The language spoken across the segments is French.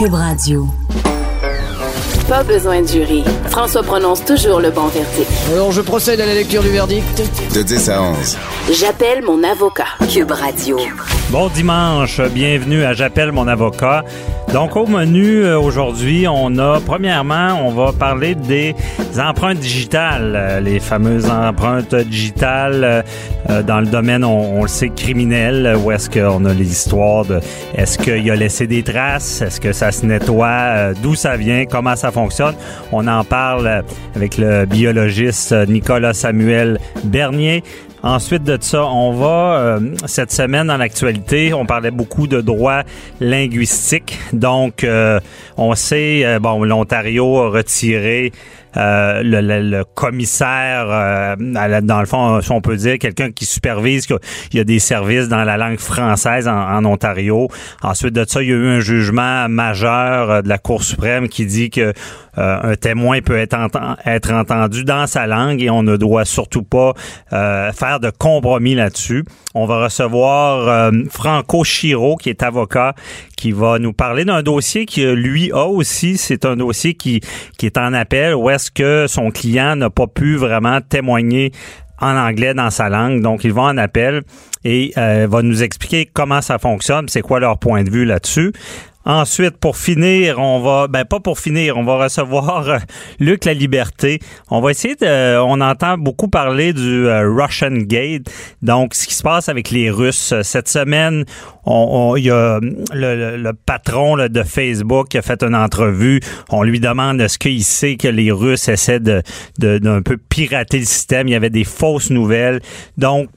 Cube Radio. Pas besoin de jury. François prononce toujours le bon verdict. Alors, je procède à la lecture du verdict. De 10 à 11. J'appelle mon avocat. Cube Radio. Bon dimanche, bienvenue à J'appelle mon avocat. Donc au menu euh, aujourd'hui, on a premièrement, on va parler des empreintes digitales, euh, les fameuses empreintes digitales euh, dans le domaine, on, le sait, criminel, où est-ce qu'on a les histoires de est-ce qu'il a laissé des traces, est-ce que ça se nettoie, d'où ça vient, comment ça fonctionne. On en parle avec le biologiste Nicolas Samuel Bernier. Ensuite de ça, on va, euh, cette semaine dans l'actualité, on parlait beaucoup de droit linguistique. Donc, euh, on sait, euh, bon, l'Ontario a retiré euh, le, le, commissaire, euh, dans le fond, si on peut dire, quelqu'un qui supervise qu'il y a des services dans la langue française en, Ontario. Ensuite de ça, il y a eu un jugement majeur euh, de la Cour suprême qui dit que un témoin peut être, être entendu dans sa langue et on ne doit surtout pas faire de compromis là-dessus. On va recevoir Franco Chiro, qui est avocat, qui va nous parler d'un dossier qui, lui, a aussi. C'est un dossier qui, qui est en appel où est-ce que son client n'a pas pu vraiment témoigner en anglais dans sa langue. Donc, ils vont en appel et euh, va nous expliquer comment ça fonctionne, c'est quoi leur point de vue là-dessus. Ensuite, pour finir, on va, ben pas pour finir, on va recevoir euh, Luc La Liberté. On va essayer de, on entend beaucoup parler du euh, Russian Gate, donc ce qui se passe avec les Russes. Cette semaine, on, il y a le, patron de Facebook qui a fait une entrevue. On lui demande est-ce qu'il sait que les Russes essaient de d'un peu pirater le système. Il y avait des fausses nouvelles. Donc,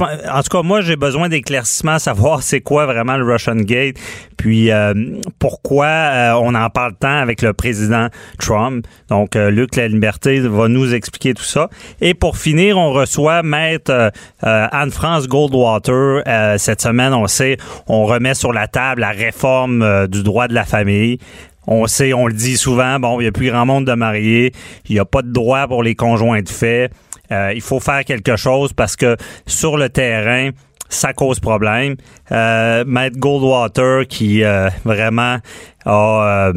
en tout cas, moi, j'ai besoin d'éclaircissement, savoir c'est quoi vraiment le Russian Gate, puis euh, pourquoi euh, on en parle tant avec le président Trump. Donc, euh, Luc La Liberté va nous expliquer tout ça. Et pour finir, on reçoit Maître Anne-France Goldwater. cette semaine, on sait, on remet sur la table la réforme du droit de la famille. On sait, on le dit souvent, bon, il n'y a plus grand monde de mariés, il n'y a pas de droit pour les conjoints de fait. Euh, il faut faire quelque chose parce que sur le terrain, ça cause problème. Euh, Matt Goldwater, qui euh, vraiment a,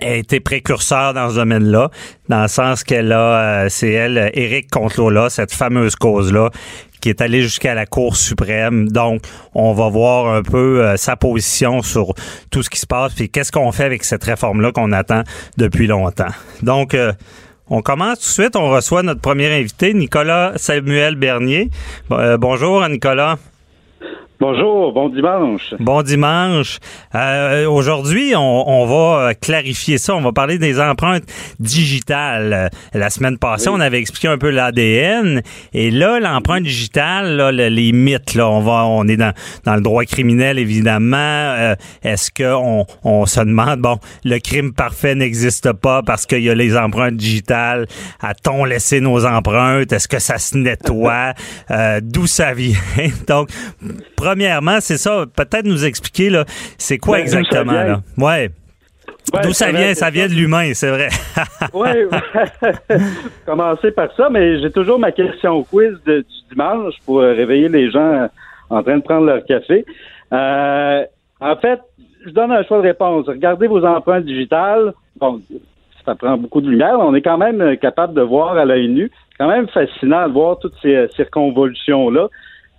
été précurseur dans ce domaine-là, dans le sens qu'elle a, c'est elle, Eric Lola, cette fameuse cause-là, qui est allée jusqu'à la Cour suprême. Donc, on va voir un peu sa position sur tout ce qui se passe, puis qu'est-ce qu'on fait avec cette réforme-là qu'on attend depuis longtemps. Donc, on commence tout de suite. On reçoit notre premier invité, Nicolas Samuel Bernier. Euh, bonjour, Nicolas. Bonjour, bon dimanche. Bon dimanche. Euh, aujourd'hui, on, va clarifier ça. On va parler des empreintes digitales. La semaine passée, on avait expliqué un peu l'ADN. Et là, l'empreinte digitale, là, les mythes, là, on va, on est dans, dans le droit criminel, évidemment. Euh, est-ce qu'on on se demande, bon, le crime parfait n'existe pas parce qu'il y a les empreintes digitales? A-t-on laissé nos empreintes? Est-ce que ça se nettoie? Euh, d'où ça vient? Donc, premièrement, c'est ça. Peut-être nous expliquer, là, c'est quoi ben, exactement, là? Ouais. D'où ça, vient? Ça vient de l'humain, c'est vrai. oui, commencer par ça, mais j'ai toujours ma question quiz du dimanche pour euh, réveiller les gens en train de prendre leur café. Euh, en fait, je donne un choix de réponse. Regardez vos empreintes digitales. Bon, ça prend beaucoup de lumière. On est quand même capable de voir à l'œil nu. C'est quand même fascinant de voir toutes ces euh, circonvolutions-là.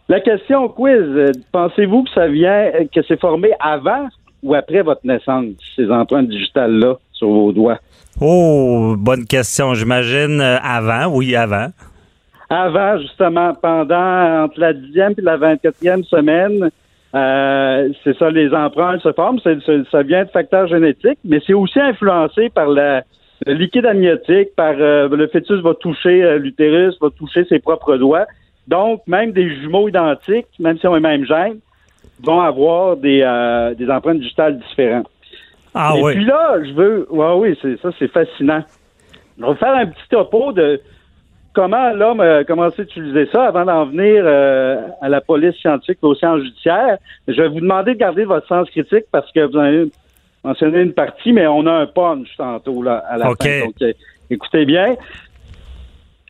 La question quiz, euh, pensez-vous que ça vient, euh, que c'est formé avant ou après votre naissance, ces empreintes digitales-là sur vos doigts? Oh, bonne question. J'imagine euh, avant, oui, avant. Avant, justement, pendant entre la dixième et la vingt-quatrième semaine, c'est ça, les empreintes se forment. ça vient de facteurs génétiques, mais c'est aussi influencé par la, le liquide amniotique, par le fœtus va toucher l'utérus, va toucher ses propres doigts. Donc, même des jumeaux identiques, même si on est même gène, vont avoir des, euh, des empreintes digitales différentes. Ah Et oui. puis là, je veux. Ouais, oui, c'est ça, c'est fascinant. On va faire un petit topo de comment l'homme a commencé à utiliser ça avant d'en venir euh, à la police scientifique et aux sciences judiciaires. Je vais vous demander de garder votre sens critique parce que vous en avez mentionné une partie, mais on a un punch tantôt là, à la OK. fin. Donc, euh, écoutez bien.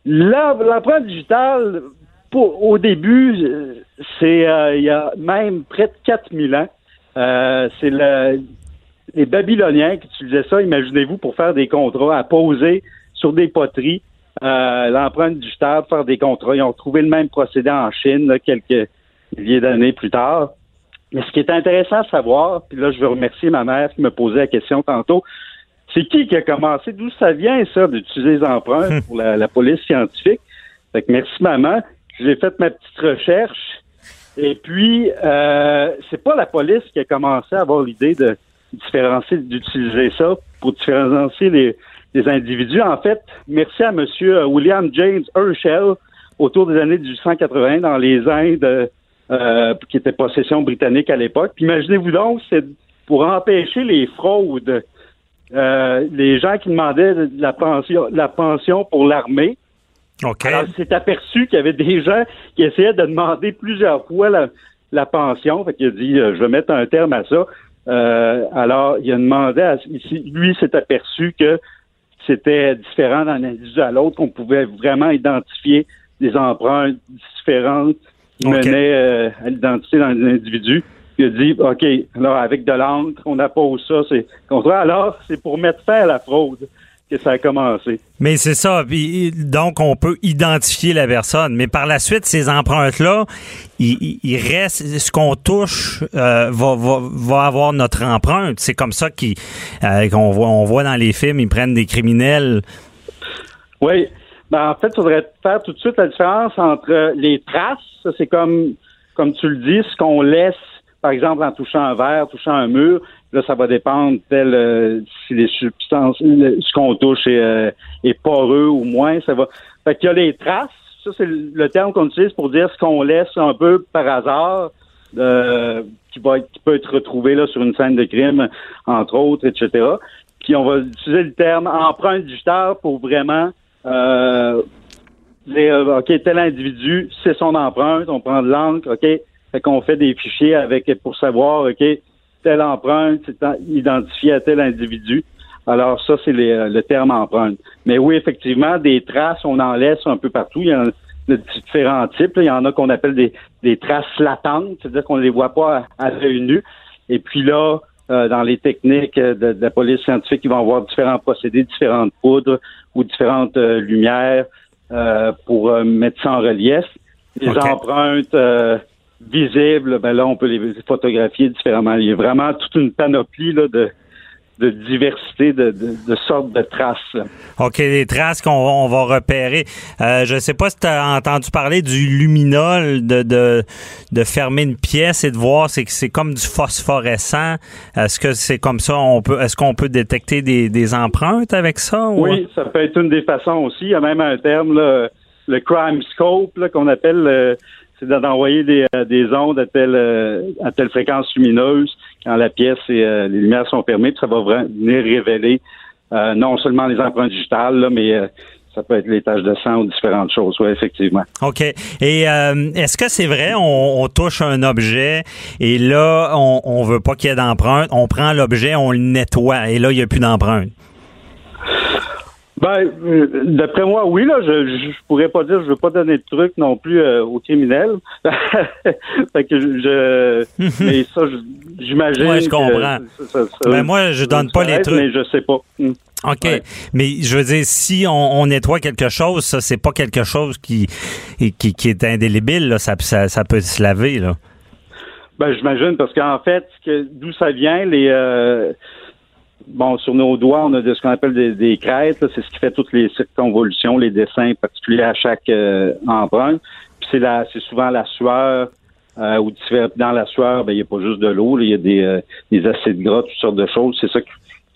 L'empreinte digitale, pour- au début, euh, c'est euh, il y a même près de 4000 ans. Euh, c'est le, les Babyloniens qui utilisaient ça, imaginez-vous, pour faire des contrats, à poser sur des poteries euh, l'empreinte digitale, faire des contrats. Ils ont trouvé le même procédé en Chine là, quelques milliers d'années plus tard. Mais ce qui est intéressant à savoir, puis là, je veux remercier ma mère qui me posait la question tantôt, c'est qui qui a commencé? D'où ça vient, ça, d'utiliser les empreintes pour la, la police scientifique? Fait que merci, maman. J'ai fait ma petite recherche. Et puis, euh, c'est pas la police qui a commencé à avoir l'idée de différencier, d'utiliser ça pour différencier les, les individus. En fait, merci à Monsieur William James Herschel autour des années 1880 dans les Indes, euh, qui étaient possession britannique à l'époque. Imaginez-vous donc, c'est pour empêcher les fraudes. Euh, les gens qui demandaient de la pension, la pension pour l'armée, OK. alors, il s'est aperçu qu'il y avait des gens qui essayaient de demander plusieurs fois la, la pension. Fait qu'il a dit, euh, je vais mettre un terme à ça. Euh, alors, il a demandé à, lui s'est aperçu que c'était différent d'un individu à l'autre, qu'on pouvait vraiment identifier des empreintes différentes qui menaient euh, à l'identité d'un individu. Il a dit, OK, alors avec de l'encre, on appose ça, c'est contraire. Alors, c'est pour mettre fin à la fraude que ça a commencé. Mais c'est ça. Puis, donc, on peut identifier la personne. Mais par la suite, ces empreintes-là, il, il- reste, ce qu'on touche euh, va, va, va avoir notre empreinte. C'est comme ça euh, qu'on voit, on voit dans les films, ils prennent des criminels. Oui. Ben, en fait, il faudrait faire tout de suite la différence entre les traces, c'est comme, comme tu le dis, ce qu'on laisse, par exemple, en touchant un verre, touchant un mur, là, ça va dépendre tel euh, si les substances, ce qu'on touche est, euh, est poreux ou moins, ça va. Fait qu'il y a les traces, ça c'est le terme qu'on utilise pour dire ce qu'on laisse un peu par hasard, euh, qui va qui peut être retrouvé là sur une scène de crime, entre autres, etc. Puis on va utiliser le terme empreinte digitale pour vraiment euh, dire, euh, OK, tel individu, c'est son empreinte, on prend de l'encre, OK, fait qu'on fait des fichiers avec pour savoir, OK, telle empreinte, c'est en- identifié à tel individu. Alors ça, c'est les- euh, le terme empreinte. Mais oui, effectivement, des traces, on en laisse un peu partout. Il y en a de différents types. là. Il y en a qu'on appelle des, des traces latentes, c'est-à-dire qu'on ne les voit pas à, à l'œil nu. Et puis là, euh, dans les techniques euh, de, de la police scientifique, ils vont avoir différents procédés, différentes poudres ou différentes euh, lumières euh, pour mettre ça en relief. Les empreintes visibles, ben là, on peut les photographier différemment. Il y a vraiment toute une panoplie là, de, de diversité de, de, de sortes de traces. OK, les traces qu'on on va repérer. Euh, je sais pas si tu as entendu parler du luminol, de, de, de fermer une pièce et de voir, c'est que c'est comme du phosphorescent. Est-ce que c'est comme ça? On peut, est-ce qu'on peut détecter des, des empreintes avec ça? ou- Oui, ça peut être une des façons aussi. Il y a même un terme, là, le crime scope, qu'on appelle, euh, c'est d'envoyer des, euh, des ondes à telle, euh, à telle fréquence lumineuse quand la pièce et euh, les lumières sont fermées, ça va venir révéler euh, non seulement les empreintes digitales, là, mais euh, ça peut être les taches de sang ou différentes choses. Oui, effectivement. OK. Et euh, est-ce que c'est vrai, on, on touche un objet et là, on, on veut pas qu'il y ait d'empreinte, on prend l'objet, on le nettoie et là, il n'y a plus d'empreinte? Ben, euh, d'après moi, oui, là, je, je, pourrais pas dire, je veux pas donner de trucs non plus euh, aux criminels. fait que je, je- mais ça, j'imagine. Ouais, je comprends. ça- ça- Ben, moi, je donne pas les trucs. Mais je sais pas. Hmm. OK. Ouais. Mais je veux dire, si on, on nettoie quelque chose, ça, c'est pas quelque chose qui, qui, qui est indélébile, là. Ça, ça, ça peut se laver, là. Ben, j'imagine, parce qu'en fait, d'où ça vient, les euh, bon, sur nos doigts, on a de ce qu'on appelle des, des crêtes, c'est ce qui fait toutes les circonvolutions, les dessins particuliers à chaque euh, empreinte. Puis c'est la c'est souvent la sueur euh, ou dans la sueur, ben il n'y a pas juste de l'eau, il y a des, euh, des acides gras, toutes sortes de choses. C'est ça qui,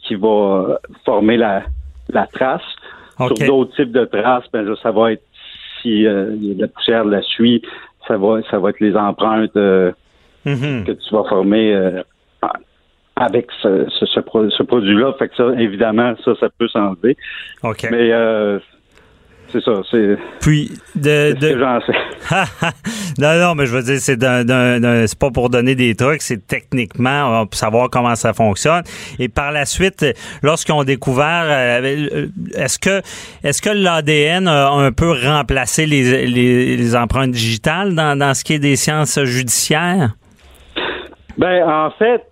qui va former la, la trace. OK. Sur d'autres types de traces, ben là, ça va être si euh, la poussière, la suie, ça va ça va être les empreintes euh, Mhm. que tu vas former euh, avec ce, ce, ce, pro- ce produit-là. Fait que ça, évidemment, ça, ça peut s'enlever. OK. Mais euh, c'est ça, c'est Puis, de, ce de- que j'en sais. non, non, mais je veux dire, c'est d'un- d'un- d'un- c'est pas pour donner des trucs, c'est techniquement pour savoir comment ça fonctionne. Et par la suite, lorsqu'ils ont découvert, euh, euh, est-ce que est-ce que l'ADN a un peu remplacé les, les, les empreintes digitales dans, dans ce qui est des sciences judiciaires? Ben, en fait,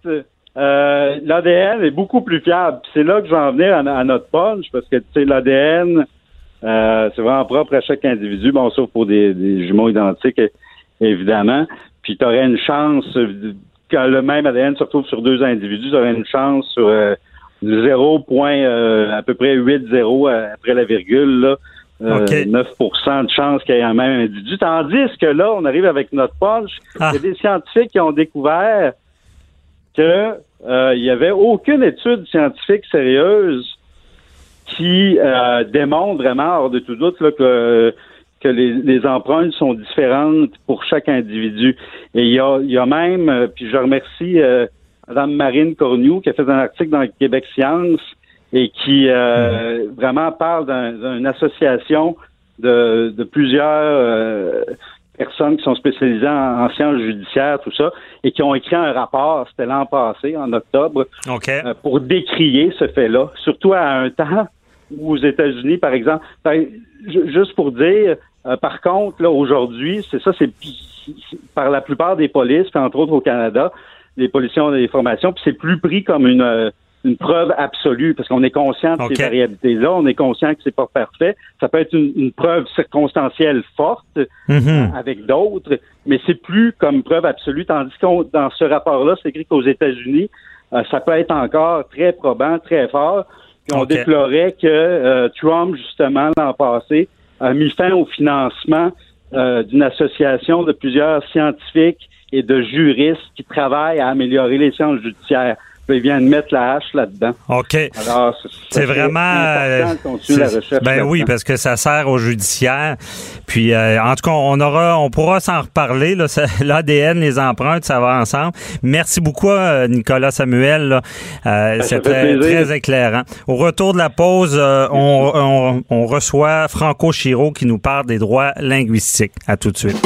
euh, l'ADN est beaucoup plus fiable. C'est là que je vais en venir à, à notre punch, parce que, tu sais, l'ADN, euh, c'est vraiment propre à chaque individu, bon, sauf pour des, des jumeaux identiques, évidemment. Puis tu aurais une chance, euh, quand le même ADN se retrouve sur deux individus, tu aurais une chance sur euh, 0, point, euh, à peu près 8 0 euh, après la virgule, là. Euh, OK. 9% de chance qu'il y ait un même individu. Tandis que là, on arrive avec notre punch. Ah. Il y a des scientifiques qui ont découvert que euh, il y avait aucune étude scientifique sérieuse qui euh, démontre vraiment, hors de tout doute, là, que, que les, les empreintes sont différentes pour chaque individu. Et il y a, il y a même, euh, puis je remercie euh, Mme Marine Cornu qui a fait un article dans Québec Science et qui euh, vraiment parle d'un- d'une association de, de plusieurs personnes qui sont spécialisées en, en sciences judiciaires, tout ça, et qui ont écrit un rapport, c'était l'an passé, en octobre, euh, pour décrier ce fait-là, surtout à un temps où aux États-Unis, par exemple, ben, ju- juste pour dire, euh, par contre, là, aujourd'hui, c'est ça, c'est c'est- par la plupart des polices, puis entre autres au Canada, les policiers ont des formations, puis c'est plus pris comme une, euh, une preuve absolue, parce qu'on est conscient de ces variabilités-là, on est conscient que c'est pas parfait. Ça peut être une, une preuve circonstancielle forte, Mhm. avec d'autres, mais c'est plus comme preuve absolue, tandis qu'on dans ce rapport-là, c'est écrit qu'aux États-Unis, euh, ça peut être encore très probant, très fort. Puis on déplorait que euh, Trump, justement, l'an passé, a mis fin au financement euh, d'une association de plusieurs scientifiques et de juristes qui travaillent à améliorer les sciences judiciaires. Puis il vient de mettre la hache là-dedans. OK. Alors, C'est vraiment important de continuer la recherche. Ben oui, parce que ça sert au judiciaire. Puis euh, en tout cas, on aura, on pourra s'en reparler. L'ADN, les empreintes, ça va ensemble. Merci beaucoup, euh, Nicolas Samuel. Euh, Ben, C'était très éclairant. Au retour de la pause, euh, on, on- on reçoit Franco Chiro qui nous parle des droits linguistiques. À tout de suite.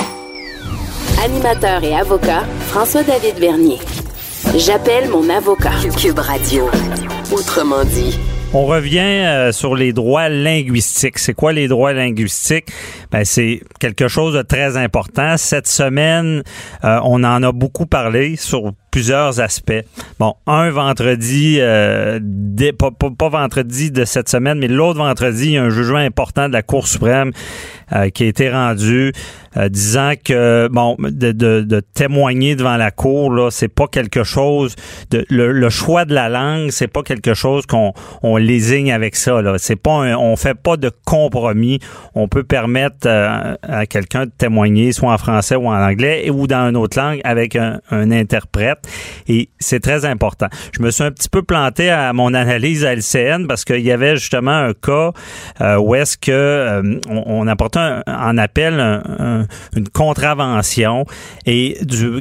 Animateur et avocat, François-David Bernier. J'appelle mon avocat. Cube Radio. Autrement dit. On revient euh, sur les droits linguistiques. C'est quoi les droits linguistiques? Ben, c'est quelque chose de très important. Cette semaine, euh, on en a beaucoup parlé sur plusieurs aspects. Bon, un vendredi, euh, pas, pas- vendredi de cette semaine, mais l'autre vendredi, il y a un jugement important de la Cour suprême euh, qui a été rendu euh, disant que bon de, de- de témoigner devant la cour là c'est pas quelque chose de le, le choix de la langue c'est pas quelque chose qu'on on lésigne avec ça là. C'est pas un- on fait pas de compromis. On peut permettre euh, à quelqu'un de témoigner soit en français ou en anglais ou dans une autre langue avec un, un interprète et c'est très important. Je me suis un petit peu planté à mon analyse à LCN parce qu'il y avait justement un cas euh, où est-ce que euh, on, apportait un- en appel un- un- une contravention. Et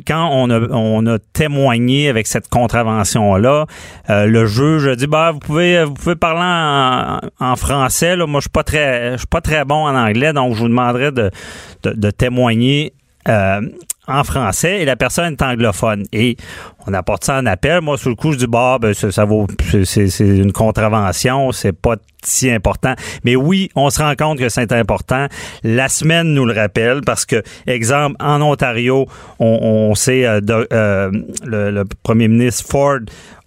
quand on a, on a témoigné avec cette contravention là, le juge a dit bah vous pouvez vous pouvez parler en, français là, moi je suis pas très je suis pas très bon en anglais donc je vous demanderai de de, de témoigner euh, en français et la personne est anglophone. Et on apporte ça en appel. Moi, sur le coup, je dis, bah, ben, ça, vaut, c'est, une contravention, c'est pas si important. Mais oui, on se rend compte que c'est important. La semaine nous le rappelle parce que, exemple, en Ontario, on, on sait, euh, euh, le, le premier ministre Ford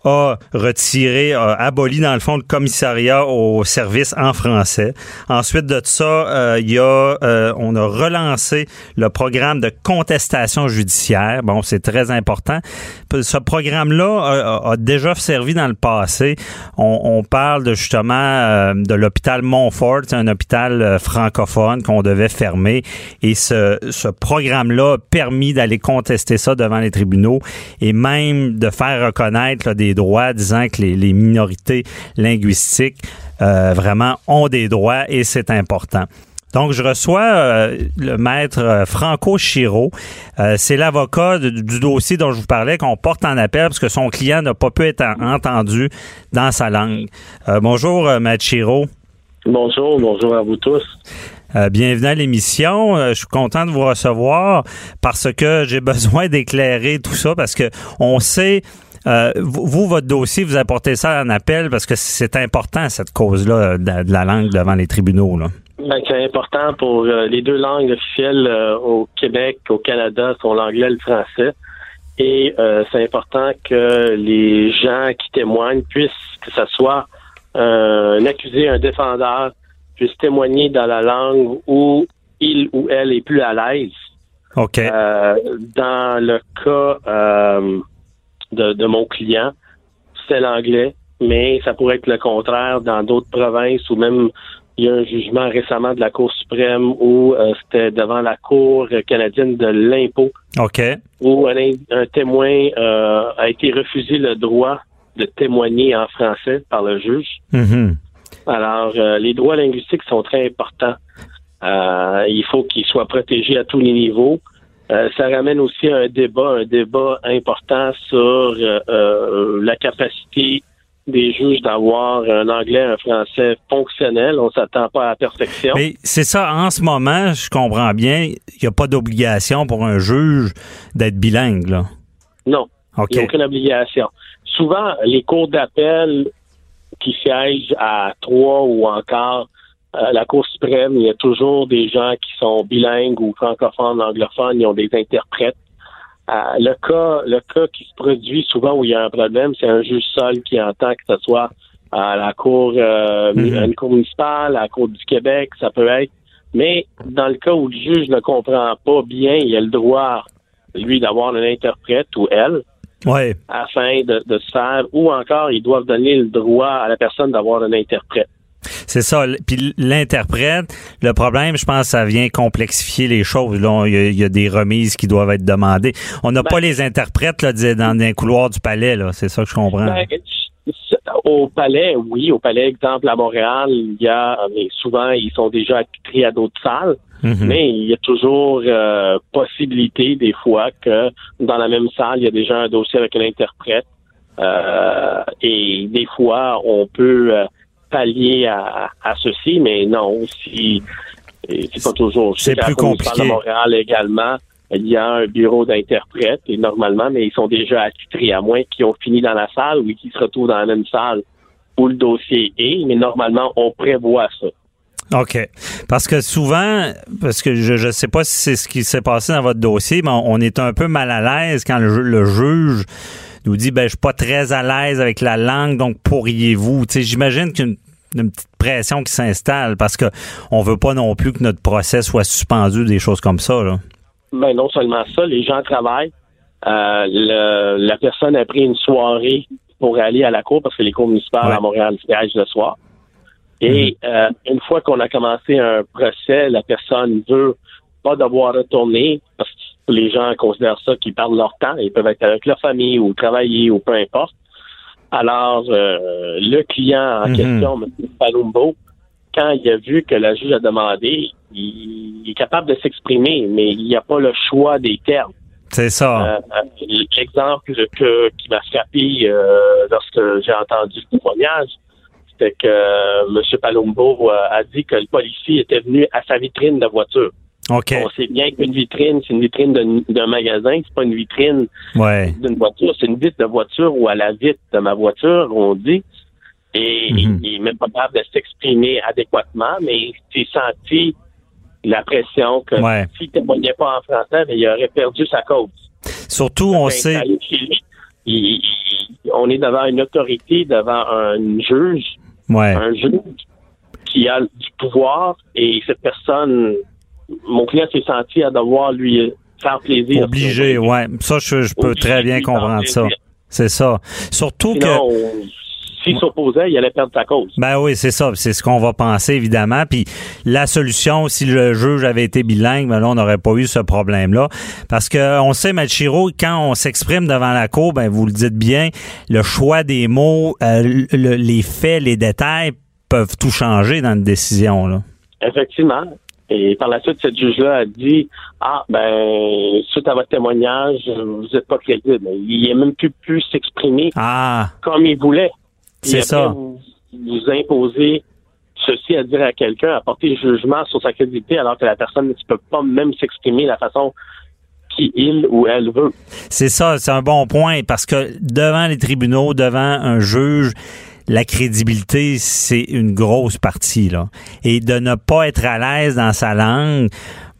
a retiré, a aboli dans le fond le commissariat au service en français. Ensuite de ça, euh, il y a, euh, on a relancé le programme de contestation judiciaire. Bon, c'est très important. Ce programme-là a, a déjà servi dans le passé. On, parle de justement euh, de l'hôpital Montfort, un hôpital euh, francophone qu'on devait fermer. Et ce, ce programme-là a permis d'aller contester ça devant les tribunaux et même de faire reconnaître là, des droits, disant que les, les minorités linguistiques euh, vraiment ont des droits et c'est important. Donc, je reçois euh, le maître euh, Franco Chiro. Euh, c'est l'avocat du, dossier dont je vous parlais qu'on porte en appel parce que son client n'a pas pu être en- entendu dans sa langue. Euh, bonjour, maître Chiro. Bonjour, bonjour à vous tous. Bienvenue à l'émission. Je suis content de vous recevoir parce que j'ai besoin d'éclairer tout ça parce que on sait. Euh, vous, votre dossier, vous apportez ça en appel parce que c'est important, cette cause-là, de, la langue devant les tribunaux. Là. Ben, c'est important pour euh, les deux langues officielles euh, au Québec, au Canada, sont l'anglais et le français. Et euh, c'est important que les gens qui témoignent puissent, que ce soit un accusé, un défendeur, puissent témoigner dans la langue où il ou elle est plus à l'aise. OK. Dans le cas de, de mon client, c'est l'anglais, mais ça pourrait être le contraire dans d'autres provinces ou même il y a un jugement récemment de la Cour suprême où euh, c'était devant la Cour canadienne de l'impôt OK. où un, un témoin euh, a été refusé le droit de témoigner en français par le juge. Mhm. Alors, euh, les droits linguistiques sont très importants. Il faut qu'ils soient protégés à tous les niveaux. Euh, ça ramène aussi à un débat, un débat important sur euh, euh, la capacité des juges d'avoir un anglais, un français fonctionnel. On s'attend pas à la perfection. Mais c'est ça, en ce moment, je comprends bien, il n'y a pas d'obligation pour un juge d'être bilingue. Là. Non, il n'y a aucune obligation. Souvent, les cours d'appel qui siègent à trois ou encore euh, la Cour suprême, il y a toujours des gens qui sont bilingues ou francophones, anglophones, ils ont des interprètes. Euh, le cas, le cas qui se produit souvent où il y a un problème, c'est un juge seul qui entend que ce soit à la cour, euh, Mhm. une cour municipale, à la cour du Québec, ça peut être. Mais dans le cas où le juge ne comprend pas bien, il a le droit, lui, d'avoir un interprète ou elle Ouais. afin de, de se faire, ou encore ils doivent donner le droit à la personne d'avoir un interprète. C'est ça. Puis l'interprète, le problème, je pense, ça vient complexifier les choses. Là, il y, a, il y a des remises qui doivent être demandées. On n'a Ben- pas les interprètes là, dans les couloirs du palais. Là. C'est ça que je comprends. Ben, au palais, oui, au palais, exemple à Montréal, il y a, mais souvent ils sont déjà attitrés à d'autres salles, Mhm. mais il y a toujours euh, possibilité des fois que dans la même salle, il y a déjà un dossier avec un interprète. Euh, et des fois, on peut euh, pallier à, à ceci, mais non, si c'est pas toujours. C'est plus compliqué. de Montréal également, il y a un bureau d'interprète et normalement, mais ils sont déjà attitrés, à moins qu'ils ont fini dans la salle ou qu'ils se retrouvent dans la même salle où le dossier est, mais normalement, on prévoit ça. OK. Parce que souvent, parce que je ne sais pas si c'est ce qui s'est passé dans votre dossier, mais on, on est un peu mal à l'aise quand le, le juge nous dit ben je suis pas très à l'aise avec la langue, donc pourriez-vous? Tu sais, j'imagine qu'une une petite pression qui s'installe parce que on veut pas non plus que notre procès soit suspendu, des choses comme ça. Là. Ben non seulement ça, les gens travaillent. Euh, le- la personne a pris une soirée pour aller à la cour parce que les cours municipales Ouais. à Montréal siègent le soir. Et euh, une fois qu'on a commencé un procès, la personne veut pas devoir retourner parce que les gens considèrent ça qu'ils perdent leur temps. Ils peuvent être avec leur famille ou travailler ou peu importe. Alors, euh, le client en Mhm. question, M. Palumbo, quand il a vu que la juge a demandé, il, il est capable de s'exprimer, mais il n'y a pas le choix des termes. C'est ça. Euh, L'exemple que, qui m'a frappé euh, lorsque j'ai entendu ce témoignage, c'était que M. Palumbo a dit que le policier était venu à sa vitrine de voiture. On sait bien qu'une vitrine, c'est une vitrine d'un magasin, c'est pas une vitrine Ouais. d'une voiture, c'est une vitre de voiture ou à la vitre de ma voiture, on dit. Et Mhm. il est même pas capable de s'exprimer adéquatement, mais j'ai senti la pression que Ouais. s'il témoignait pas en français, il aurait perdu sa cause. Surtout, on sait. aller chez lui, il- il- on est devant une autorité, devant un juge, Ouais. un juge qui a du pouvoir et cette personne, mon client s'est senti à devoir lui faire plaisir. Obligé, ouais. Ça, je, je peux Obligé très bien comprendre ça. C'est ça. Surtout que. S'il s'opposait, il allait perdre sa cause. Ben oui, c'est ça. C'est ce qu'on va penser, évidemment. Puis la solution, si le juge avait été bilingue, ben là, on n'aurait pas eu ce problème-là. Parce que on sait, Machiro, quand on s'exprime devant la cour, ben vous le dites bien, le choix des mots, euh, le- les faits, les détails peuvent tout changer dans une décision. Là. Effectivement. Et par la suite, cette juge-là a dit Ah, ben, suite à votre témoignage, vous n'êtes pas crédible. Il n'a même plus pu s'exprimer Ah, comme il voulait. C'est ça. Vous, vous imposez ceci à dire à quelqu'un, à porter jugement sur sa crédibilité, alors que la personne ne peut pas même s'exprimer de la façon qu'il ou elle veut. c'est ça, c'est un bon point parce que devant les tribunaux, devant un juge, la crédibilité, c'est une grosse partie là. Et de ne pas être à l'aise dans sa langue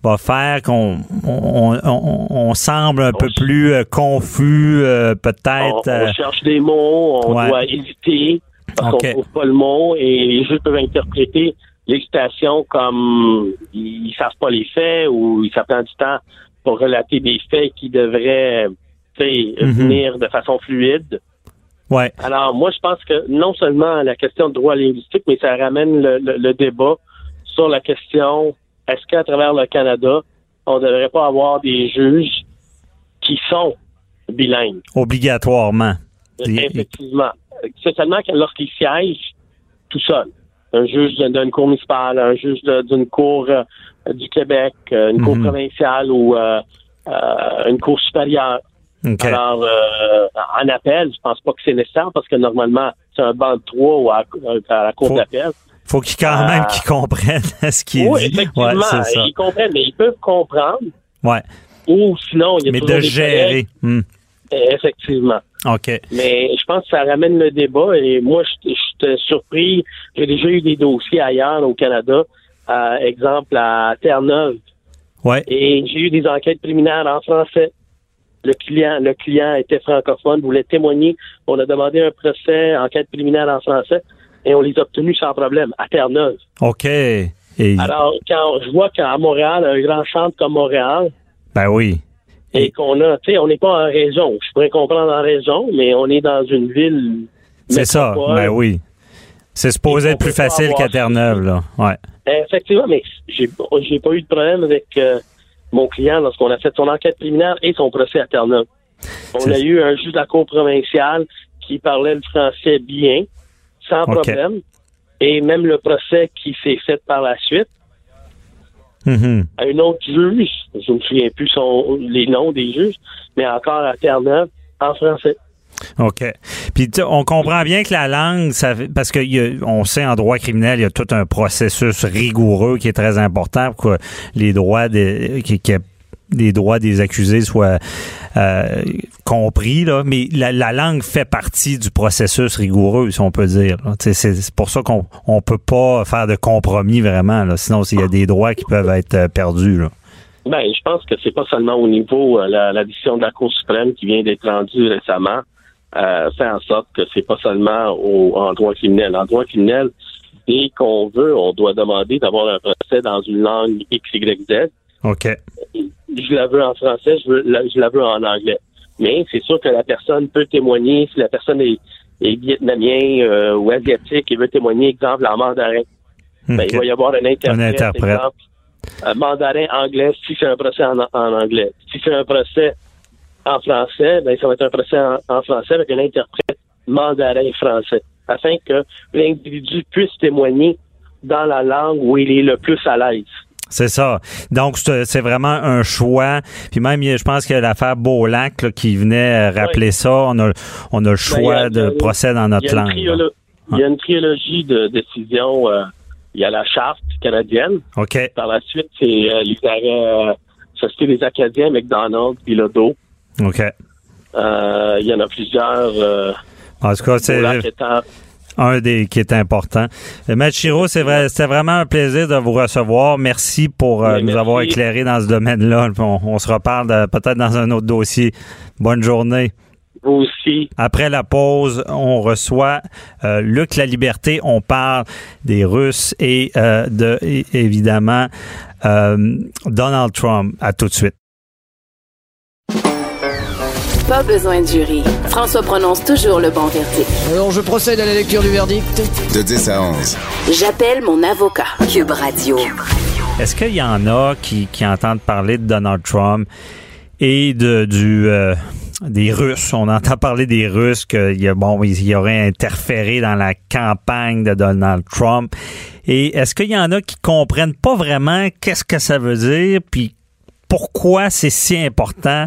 va faire qu'on on, on- on semble un peu plus euh, confus, euh, peut-être. on euh, cherche des mots, on Ouais. doit hésiter parce Ok. qu'on trouve pas le mot et les juges peuvent interpréter l'hésitation comme ils, savent pas les faits ou ils ça prend du temps pour relater des faits qui devraient Mhm. venir de façon fluide. Ouais. Alors, moi, je pense que non seulement la question de droit linguistique, mais ça ramène le, le- le débat sur la question est-ce qu'à travers le Canada, on ne devrait pas avoir des juges qui sont bilingues? Obligatoirement. Il- Effectivement. C'est seulement lorsqu'ils siègent tout seul, un juge d'une cour municipale, un juge d'une cour euh, du Québec, euh, une cour Mhm. provinciale ou euh, euh, une cour supérieure. Alors, euh, en appel, je pense pas que c'est nécessaire parce que normalement, c'est un banc de trois ou à, à la cour d'appel. Faut qu'ils quand même qu'ils comprennent ce qui est Oui, dit. effectivement, Ouais, c'est ça. ils comprennent, mais ils peuvent comprendre. Ouais. Ou sinon, il y a Mais toujours de des gérer. Hmm. Effectivement. OK. Mais je pense que ça ramène le débat et moi, je je suis surpris. J'ai déjà eu des dossiers ailleurs au Canada, euh, exemple à Terre-Neuve, Ouais. et j'ai eu des enquêtes préliminaires en français. Le client, le client était francophone, voulait témoigner. On a demandé un procès, enquête préliminaire en français, et on les a obtenus sans problème à Terre-Neuve. OK. Et, Alors, quand je vois qu'à Montréal, un grand centre comme Montréal, ben oui. et qu'on a, tu sais, on n'est pas en région. Je pourrais comprendre en région, mais on est dans une ville. C'est ça. Ben oui. C'est supposé être plus facile qu'à Terre-Neuve, là. Ouais. Effectivement, mais j'ai j'ai pas eu de problème avec euh, mon client lorsqu'on a fait son enquête préliminaire et son procès à Terre-Neuve. On a eu un juge de la Cour provinciale qui parlait le français bien, sans problème. Et même le procès qui s'est fait par la suite à un autre juge, je ne me souviens plus son, les noms des juges, mais encore à Terre-Neuve, en français. OK. Puis on comprend bien que la langue, ça, parce qu'on sait en droit criminel, il y a tout un processus rigoureux qui est très important pour que les droits que les droits des accusés soient euh, compris. Là. Mais la, la langue fait partie du processus rigoureux, si on peut dire. C'est pour ça qu'on on peut pas faire de compromis vraiment. Sinon, il y a des droits qui peuvent être euh, perdus. Là. Ben, je pense que c'est pas seulement au niveau euh, la décision de la Cour suprême qui vient d'être rendue récemment euh, fait en sorte que c'est pas seulement au, en droit criminel. En droit criminel, dès qu'on veut, on doit demander d'avoir un procès dans une langue X, Y, Z. OK. Je la veux en français, je, veux, la, je la veux en anglais. Mais c'est sûr que la personne peut témoigner si la personne est, est vietnamien euh, ou asiatique et veut témoigner, exemple, en mandarin. Ben, il va y avoir un interprète, Un interprète. exemple, euh, mandarin anglais si c'est un procès en, en anglais. Si c'est un procès en français, ben, ça va être un procès en, en français avec un interprète mandarin français, afin que l'individu puisse témoigner dans la langue où il est le plus à l'aise. C'est ça. Donc, c'est vraiment un choix. Puis même, je pense qu'il y a l'affaire Beaulac là, qui venait euh, rappeler ça. On a, on a le choix Ben, a- de procès dans notre langue. il y a une trilogie de décisions. euh, il y a la charte canadienne. OK. Par la suite, c'est euh, les euh, Société des Acadiens, McDonald's, Bilodeau. OK. Euh, il y en a plusieurs. Euh, En tout cas, c'est un des qui est important. Euh, Maître Chiro, c'est vrai, c'était vraiment un plaisir de vous recevoir. Merci pour euh, nous merci. avoir éclairé dans ce domaine-là. On, on se reparle peut-être dans un autre dossier. Bonne journée. vous aussi. Après la pause, on reçoit euh, Luc La Liberté. On parle des Russes et euh, de évidemment euh, Donald Trump. À tout de suite. Pas besoin de jury. François prononce toujours le bon verdict. Alors, je procède à la lecture du verdict. De 10 à 11. J'appelle mon avocat. Cube Radio. Est-ce qu'il y en a qui, qui entendent parler de Donald Trump et de, du, euh, des Russes? On entend parler des Russes qu'il y a, bon, y aurait interféré dans la campagne de Donald Trump. Et est-ce qu'il y en a qui comprennent pas vraiment qu'est-ce que ça veut dire, puis pourquoi c'est si important?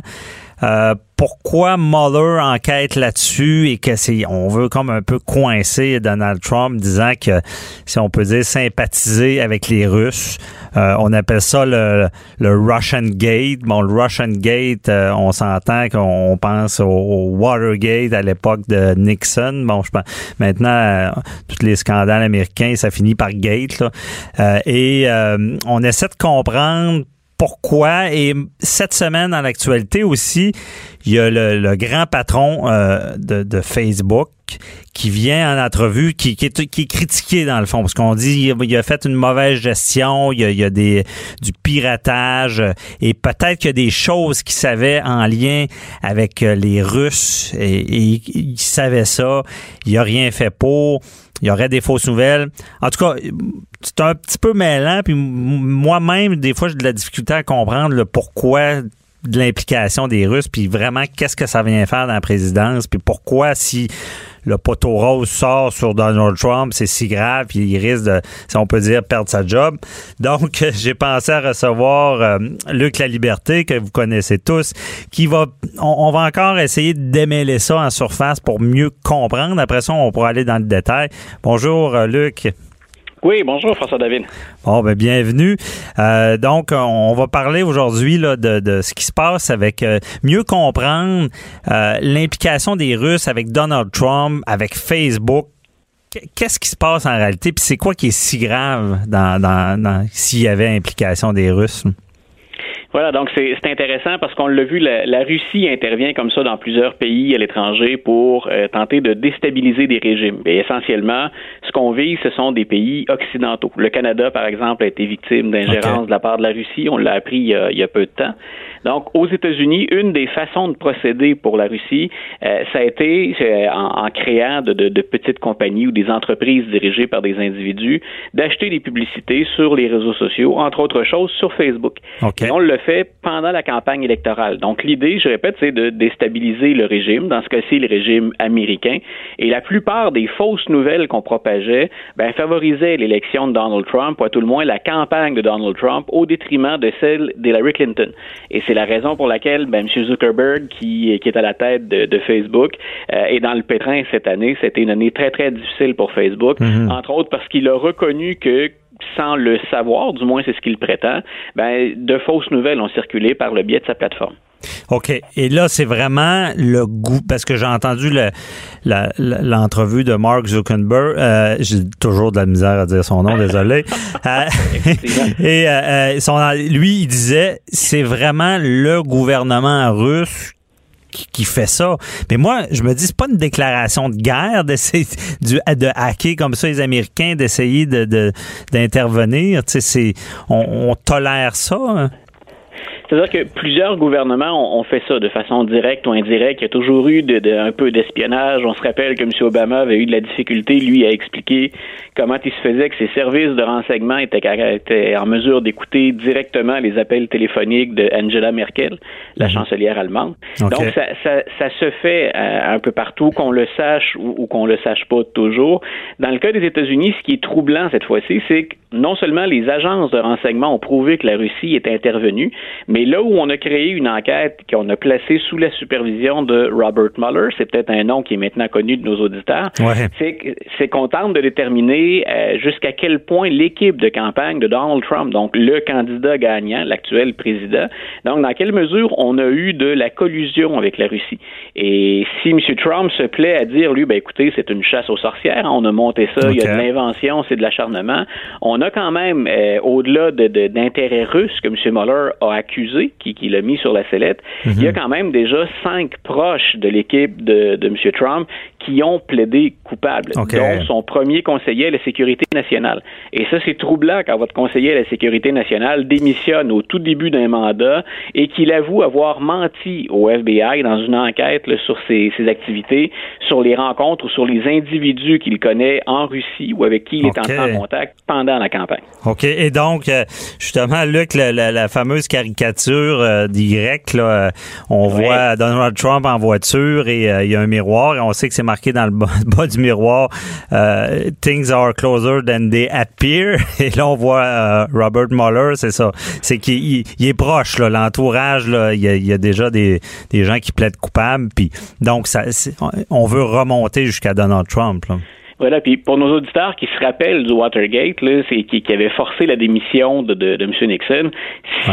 Euh, pourquoi Mueller enquête là-dessus et que c'est on veut comme un peu coincer Donald Trump disant que si on peut dire sympathiser avec les Russes. Euh, on appelle ça le, Russian Gate. Bon le Russian Gate euh, on s'entend qu'on pense au, Watergate à l'époque de Nixon. Bon je pense maintenant euh, tous les scandales américains ça finit par Gate et on essaie de comprendre pourquoi. Et cette semaine, dans l'actualité aussi, il y a le, grand patron euh, de, Facebook qui vient en entrevue, qui, est, critiqué dans le fond, parce qu'on dit il a fait une mauvaise gestion, il y a, des, du piratage, et peut-être qu'il y a des choses qu'il savait en lien avec euh, les Russes, et, et il savait ça, il a rien fait pour il y aurait des fausses nouvelles. En tout cas, c'est un petit peu mêlant, puis moi-même, des fois, j'ai de la difficulté à comprendre le pourquoi de l'implication des Russes, puis vraiment, qu'est-ce que ça vient faire dans la présidence, puis pourquoi, si le poteau rose sort sur Donald Trump, c'est si grave, puis il risque de, si on peut dire, perdre sa job. Donc, j'ai pensé à recevoir euh, Luc La Liberté, que vous connaissez tous, qui va, on, va encore essayer de démêler ça en surface pour mieux comprendre. Après ça, on pourra aller dans le détail. Bonjour, euh, Luc. Oui, bonjour François David. Bon, ben bienvenue. Euh, donc, on va parler aujourd'hui de, ce qui se passe avec euh, mieux comprendre euh, l'implication des Russes avec Donald Trump, avec Facebook. Qu'est-ce qui se passe en réalité? Puis c'est quoi qui est si grave dans, dans, dans s'il y avait implication des Russes? Voilà, donc c'est intéressant parce qu'on l'a vu, la, Russie intervient comme ça dans plusieurs pays à l'étranger pour euh, tenter de déstabiliser des régimes. Et essentiellement, ce qu'on vise, ce sont des pays occidentaux. Le Canada, par exemple, a été victime d'ingérence de la part de la Russie. On l'a appris il y, a, peu de temps. Donc, aux États-Unis, une des façons de procéder pour la Russie, euh, ça a été euh, en, créant de, de, petites compagnies ou des entreprises dirigées par des individus d'acheter des publicités sur les réseaux sociaux, entre autres choses sur Facebook. Et on le fait pendant la campagne électorale. Donc, l'idée, je répète, c'est de déstabiliser le régime, dans ce cas-ci, le régime américain. Et la plupart des fausses nouvelles qu'on propageait ben, favorisaient l'élection de Donald Trump, ou à tout le moins la campagne de Donald Trump, au détriment de celle d'Hillary Clinton. Et c'est la raison pour laquelle ben, M. Zuckerberg, qui, qui est à la tête de, Facebook, euh, est dans le pétrin cette année. C'était une année très, très difficile pour Facebook, mhm. entre autres parce qu'il a reconnu que sans le savoir, du moins c'est ce qu'il prétend, ben, de fausses nouvelles ont circulé par le biais de sa plateforme. OK. Et là, c'est vraiment le goût, parce que j'ai entendu l'entrevue de Mark Zuckerberg. Euh, j'ai toujours de la misère à dire son nom, désolé. Euh, et euh, lui, il disait, c'est vraiment le gouvernement russe qui, fait ça. Mais moi, je me dis, c'est pas une déclaration de guerre d'essayer de, de hacker comme ça les Américains, d'essayer de, d'intervenir. Tu sais, on, on tolère ça. Hein? C'est-à-dire que plusieurs gouvernements ont, fait ça de façon directe ou indirecte. Il y a toujours eu de, un peu d'espionnage. On se rappelle que M. Obama avait eu de la difficulté, lui, à expliquer comment il se faisait que ses services de renseignement étaient, en mesure d'écouter directement les appels téléphoniques de Angela Merkel, la mhm. chancelière allemande. Donc, ça, se fait euh, un peu partout, qu'on le sache ou, ou qu'on le sache pas toujours. Dans le cas des États-Unis, ce qui est troublant cette fois-ci, c'est que non seulement les agences de renseignement ont prouvé que la Russie est intervenue, mais là où on a créé une enquête qu'on a placée sous la supervision de Robert Mueller, c'est peut-être un nom qui est maintenant connu de nos auditeurs, c'est qu'on tente de déterminer euh, jusqu'à quel point l'équipe de campagne de Donald Trump, donc le candidat gagnant, l'actuel président, donc dans quelle mesure on a eu de la collusion avec la Russie. Et si M. Trump se plaît à dire, lui, ben écoutez, c'est une chasse aux sorcières, on a monté ça, il y a de l'invention, c'est de l'acharnement, on a quand même, euh, au-delà d'intérêts de, russes que M. Mueller a accusé, qui, qui l'a mis sur la sellette, il y a mhm. quand même déjà cinq proches de l'équipe de, de M. Trump qui ont plaidé coupable, dont son premier conseiller à la sécurité nationale. Et ça, c'est troublant quand votre conseiller à la sécurité nationale démissionne au tout début d'un mandat et qu'il avoue avoir menti au FBI dans une enquête sur ses, ses, activités, sur les rencontres ou sur les individus qu'il connaît en Russie ou avec qui il est en contact pendant la campagne. OK. Et donc, euh, justement, Luc, la, la, fameuse caricature euh, d'Y, là, on voit Donald Trump en voiture et il y a un miroir et on sait que c'est dans le bas, du miroir Things are closer than they appear. Et là, on voit Robert Mueller, c'est ça. C'est qu'il est proche, là, l'entourage, là, il y, a, déjà des, gens qui plaident coupables. Puis, donc, on veut remonter jusqu'à Donald Trump. Là. Voilà, puis pour nos auditeurs qui se rappellent du Watergate, là, c'est qui, qui, avait forcé la démission de, de, de M. Nixon,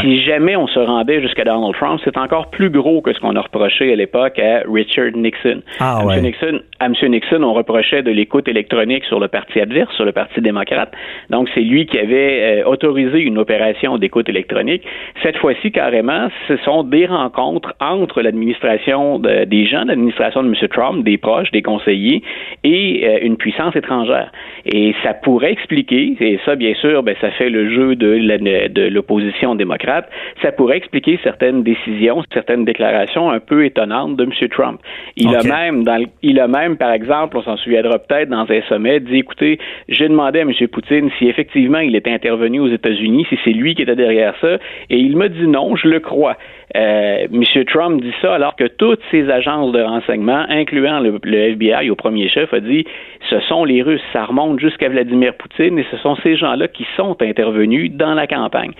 si jamais on se rendait jusqu'à Donald Trump, c'est encore plus gros que ce qu'on a reproché à l'époque à Richard Nixon. Ah, à, M. Nixon à M. Nixon, on reprochait de l'écoute électronique sur le parti adverse, sur le Parti démocrate. Donc, c'est lui qui avait euh, autorisé une opération d'écoute électronique. Cette fois-ci, carrément, ce sont des rencontres entre l'administration de, des gens, l'administration de M. Trump, des proches, des conseillers, et euh, une puissance étrangère. Et ça pourrait expliquer, et ça, bien sûr, ben, ça fait le jeu de l'opposition démocrate, ça pourrait expliquer certaines décisions, certaines déclarations un peu étonnantes de M. Trump. Il a même, dans il a même, par exemple, on s'en souviendra peut-être dans un sommet, dit, écoutez, j'ai demandé à M. Poutine si effectivement il était intervenu aux États-Unis, si c'est lui qui était derrière ça, et il m'a dit non, je le crois. Euh, M. Trump dit ça alors que toutes ces agences de renseignement, incluant le, FBI au premier chef, a dit ce sont les Russes. Ça remonte jusqu'à Vladimir Poutine et ce sont ces gens-là qui sont intervenus dans la campagne.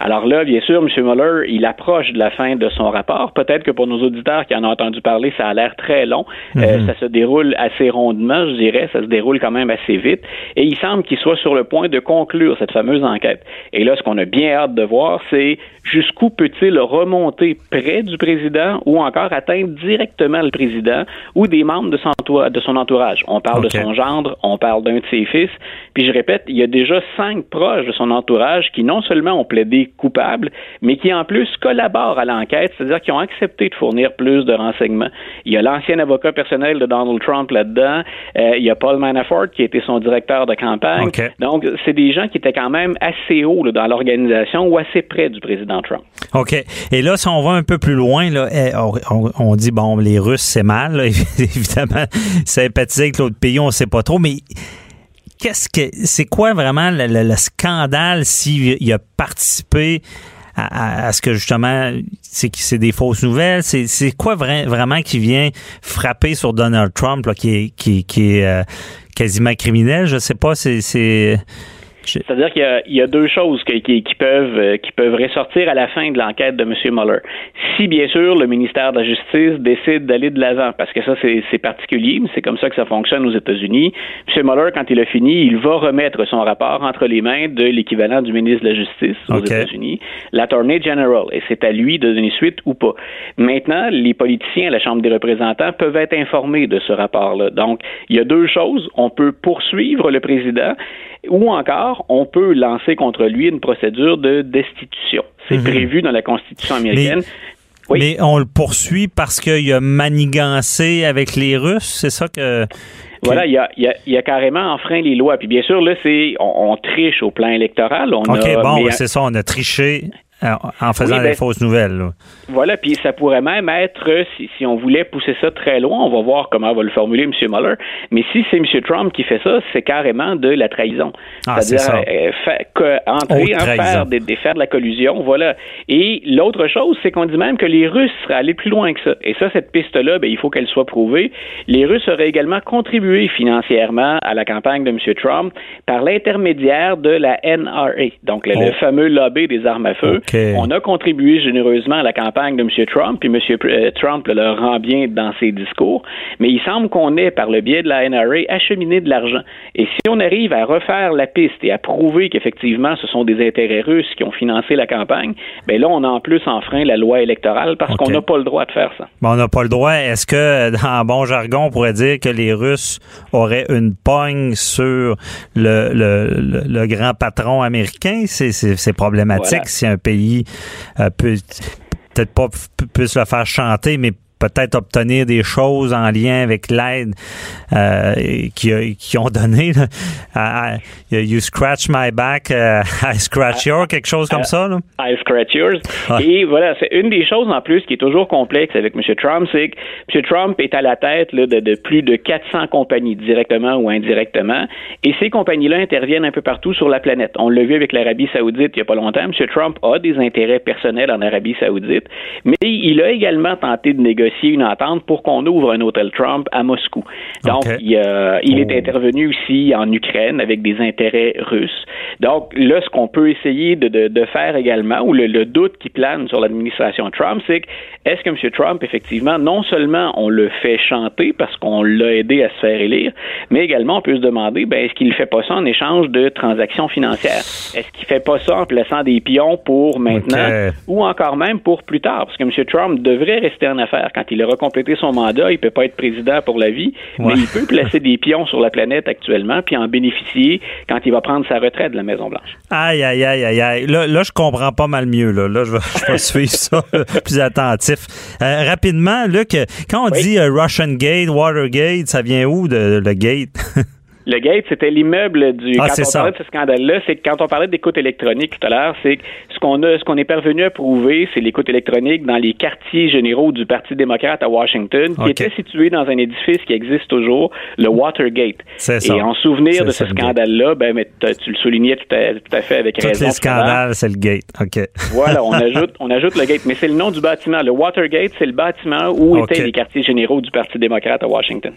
Alors là, bien sûr, M. Mueller, il approche de la fin de son rapport. Peut-être que pour nos auditeurs qui en ont entendu parler, ça a l'air très long. Euh, mhm. ça se déroule assez rondement, je dirais. Ça se déroule quand même assez vite. Et il semble qu'il soit sur le point de conclure cette fameuse enquête. Et là, ce qu'on a bien hâte de voir, c'est jusqu'où peut-il remonter près du président ou encore atteindre directement le président ou des membres de son, entourage. On parle de son gendre, on parle d'un de ses fils. Puis je répète, il y a déjà cinq proches de son entourage qui non seulement ont plaidé coupables, mais qui en plus collaborent à l'enquête, c'est-à-dire qui ont accepté de fournir plus de renseignements. Il y a l'ancien avocat personnel de Donald Trump là-dedans. Euh, il y a Paul Manafort qui était son directeur de campagne. Donc, c'est des gens qui étaient quand même assez hauts dans l'organisation ou assez près du président Trump. OK. Et là, si on va un peu plus loin, là, eh, on, dit, bon, les Russes, c'est mal. Évidemment, sympathiser avec l'autre pays, on sait pas trop, mais qu'est-ce que c'est quoi vraiment le, scandale s'il a participé à, ce que justement c'est des fausses nouvelles? C'est quoi vraiment qui vient frapper sur Donald Trump là, qui est euh, quasiment criminel? Je sais pas c'est c'est-à-dire qu'il y, a deux choses qui, peuvent, euh, qui peuvent ressortir à la fin de l'enquête de M. Mueller. Si, bien sûr, le ministère de la Justice décide d'aller de l'avant, parce que ça, c'est particulier, mais c'est comme ça que ça fonctionne aux États-Unis, M. Mueller, quand il a fini, il va remettre son rapport entre les mains de l'équivalent du ministre de la Justice aux États-Unis, l'Attorney General, et c'est à lui de donner suite ou pas. Maintenant, les politiciens à la Chambre des représentants peuvent être informés de ce rapport-là. Donc, il y a deux choses. On peut poursuivre le président ou encore on peut lancer contre lui une procédure de destitution. C'est mhm. prévu dans la Constitution américaine. Mais, on le poursuit parce qu'il a manigancé avec les Russes, c'est ça que... Voilà, il a, carrément enfreint les lois. Puis bien sûr, là, c'est on, triche au plan électoral. On OK, bon, c'est ça, on a triché en faisant des ben, fausses nouvelles. Voilà, puis ça pourrait même être, si, si, on voulait pousser ça très loin, on va voir comment va le formuler M. Mueller, mais si c'est M. Trump qui fait ça, c'est carrément de la trahison. Ah, C'est-à-dire euh, entrer, en faire, des, faire de la collusion, voilà. Et l'autre chose, c'est qu'on dit même que les Russes seraient allés plus loin que ça. Et ça, cette piste-là, ben, il faut qu'elle soit prouvée. Les Russes auraient également contribué financièrement à la campagne de M. Trump par l'intermédiaire de la NRA, donc le, oh. fameux lobby des armes à feu. On a contribué généreusement à la campagne de M. Trump, puis M. Euh, Trump le rend bien dans ses discours, mais il semble qu'on ait, par le biais de la NRA, acheminé de l'argent. Et si on arrive à refaire la piste et à prouver qu'effectivement ce sont des intérêts russes qui ont financé la campagne, ben là, on a en plus enfreint la loi électorale parce qu'on n'a pas le droit de faire ça. on n'a pas le droit. Est-ce que, dans bon jargon, on pourrait dire que les Russes auraient une pogne sur le, le, grand patron américain? C'est problématique si un pays peut peut-être pas plus le faire chanter, mais peut-être obtenir des choses en lien avec l'aide euh, qui, qui ont donné. Là, you scratch my back, uh, I scratch yours, quelque chose comme ça. Là. I scratch yours. Et voilà, c'est une des choses en plus qui est toujours complexe avec M. Trump, c'est que M. Trump est à la tête là, de, de, plus de 400 compagnies, directement ou indirectement, et ces compagnies-là interviennent un peu partout sur la planète. On l'a vu avec l'Arabie saoudite il n'y a pas longtemps. M. Trump a des intérêts personnels en Arabie saoudite, mais il a également tenté de négocier une entente pour qu'on ouvre un hôtel Trump à Moscou. Donc, il, il est oh. intervenu aussi en Ukraine avec des intérêts russes. Donc, là, ce qu'on peut essayer de, de, de, faire également, ou le, le doute qui plane sur l'administration Trump, c'est que est-ce que M. Trump, effectivement, non seulement on le fait chanter parce qu'on l'a aidé à se faire élire, mais également on peut se demander, ben, est-ce qu'il ne fait pas ça en échange de transactions financières? Est-ce qu'il fait pas ça en plaçant des pions pour maintenant ou encore même pour plus tard? Parce que M. Trump devrait rester en affaires. Quand il aura complété son mandat, il peut pas être président pour la vie, mais il peut placer des pions sur la planète actuellement puis en bénéficier quand il va prendre sa retraite de la Maison-Blanche. Aïe, aïe, aïe, aïe, aïe. Là, là, je comprends pas mal mieux. Là, là je, vais, je vais suivre ça plus attentif. Euh, rapidement, Luc, quand on dit euh, Russian Gate, Watergate, ça vient où de, le gate? Le gate, c'était l'immeuble du. Ah, quand on parlait de ce scandale-là, c'est que quand on parlait d'écoute électronique tout à l'heure, c'est que ce qu'on a, ce qu'on est parvenu à prouver, c'est l'écoute électronique dans les quartiers généraux du Parti démocrate à Washington, qui était situé dans un édifice qui existe toujours, le Watergate. C'est ça. Et en souvenir de ce scandale-là, ben, mais tu le soulignais tout à, tout à fait avec Tous raison. les scandales, c'est le gate. OK. Voilà, on ajoute, on ajoute le gate, mais c'est le nom du bâtiment. Le Watergate, c'est le bâtiment où okay. étaient les quartiers généraux du Parti démocrate à Washington.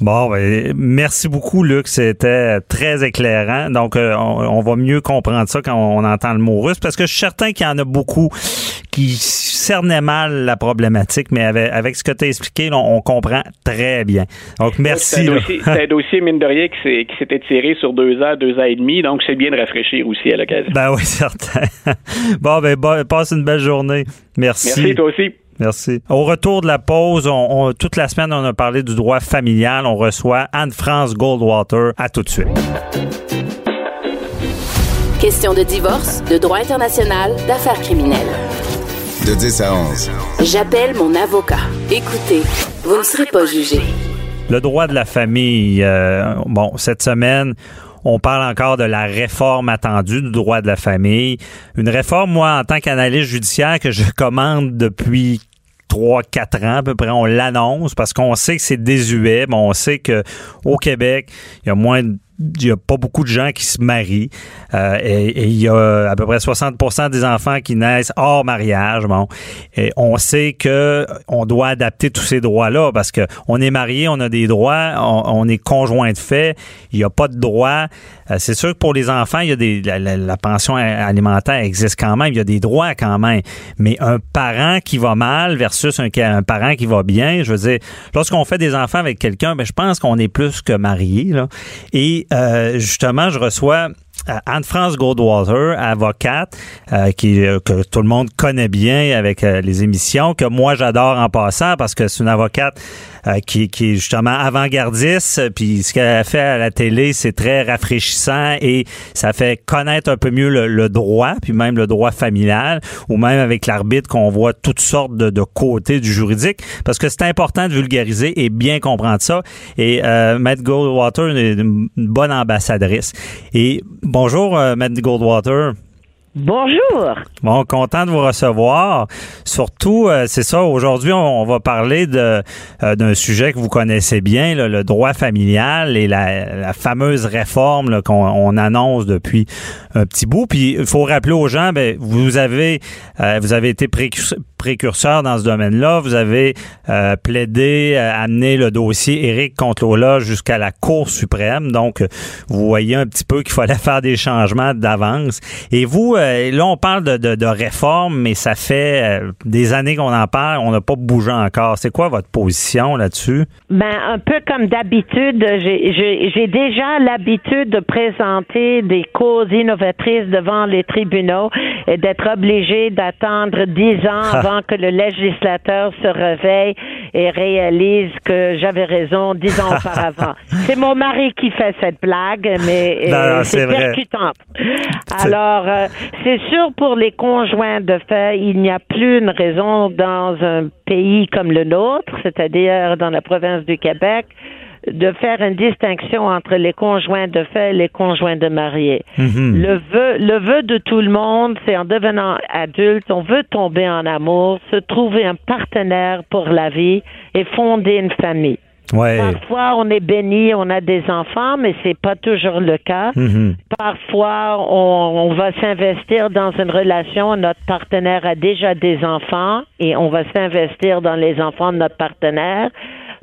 Bon, ben, merci beaucoup, Luc. C'était très éclairant. Donc, euh, on, on, va mieux comprendre ça quand on entend le mot russe, parce que je suis certain qu'il y en a beaucoup qui cernaient mal la problématique, mais avec, avec ce que tu as expliqué, là, on comprend très bien. Donc, merci. C'est un, dossier, un dossier, mine de rien, qui s'était tiré sur deux ans, deux ans et demi, donc c'est bien de rafraîchir aussi à l'occasion. Ben oui, certain. bon, ben, bon, passe une belle journée. Merci. Merci, toi aussi. Merci. Au retour de la pause, on, on, toute la semaine, on a parlé du droit familial. On reçoit Anne-France Goldwater. À tout de suite. Question de divorce, de droit international, d'affaires criminelles. De 10 à 11. J'appelle mon avocat. Écoutez, vous ne serez pas jugé. Le droit de la famille. Euh, bon, cette semaine, on parle encore de la réforme attendue du droit de la famille. Une réforme, moi, en tant qu'analyste judiciaire, que je commande depuis trois, quatre ans à peu près, on l'annonce parce qu'on sait que c'est désuet, mais on sait que au Québec, il y a moins de il n'y a pas beaucoup de gens qui se marient euh, et, il y a à peu près 60% des enfants qui naissent hors mariage. Bon, et on sait que on doit adapter tous ces droits-là parce que on est marié, on a des droits, on, on est conjoint de fait, il n'y a pas de droits. Euh, c'est sûr que pour les enfants, il y a des la, la, la, pension alimentaire existe quand même, il y a des droits quand même. Mais un parent qui va mal versus un, un parent qui va bien, je veux dire, lorsqu'on fait des enfants avec quelqu'un, ben je pense qu'on est plus que marié là. Et euh, justement, je reçois Anne-France Goldwater, avocate, euh, qui euh, que tout le monde connaît bien avec euh, les émissions, que moi j'adore en passant parce que c'est une avocate euh, qui, qui, est justement avant-gardiste, puis ce qu'elle a fait à la télé, c'est très rafraîchissant et ça fait connaître un peu mieux le, le droit, puis même le droit familial, ou même avec l'arbitre qu'on voit toutes sortes de, de, côtés du juridique, parce que c'est important de vulgariser et bien comprendre ça. Et euh, Matt Goldwater est une bonne ambassadrice. Et bonjour, euh, Matt Goldwater. Bonjour. Bon, content de vous recevoir. Surtout, euh, c'est ça, aujourd'hui, on, on, va parler euh, d'un sujet que vous connaissez bien, là, le droit familial et la, la fameuse réforme qu'on annonce depuis un petit bout. Puis, il faut rappeler aux gens, ben, vous avez euh, vous avez été précurseur, dans ce domaine-là. Vous avez euh, plaidé, amené le dossier Éric contre Lola jusqu'à la Cour suprême. Donc, vous voyez un petit peu qu'il fallait faire des changements d'avance. Et vous, euh, là, on parle de, de, de, réforme, mais ça fait euh, des années qu'on en parle. On n'a pas bougé encore. C'est quoi votre position là-dessus? Ben, un peu comme d'habitude, j'ai déjà l'habitude de présenter des causes innovatrices devant les tribunaux et d'être obligé d'attendre dix ans avant que le législateur se réveille et réalise que j'avais raison dix ans auparavant. c'est mon mari qui fait cette blague, mais euh, c'est percutant. Alors, euh, c'est sûr pour les conjoints de fait, il n'y a plus une raison dans un pays comme le nôtre, c'est-à-dire dans la province du Québec, de faire une distinction entre les conjoints de fait et les conjoints de mariés. Mhm. Le vœu, le vœu de tout le monde, c'est en devenant adulte, on veut tomber en amour, se trouver un partenaire pour la vie et fonder une famille. Ouais. Parfois, on est béni, on a des enfants, mais c'est pas toujours le cas. Mhm. Parfois, on, on va s'investir dans une relation, notre partenaire a déjà des enfants et on va s'investir dans les enfants de notre partenaire.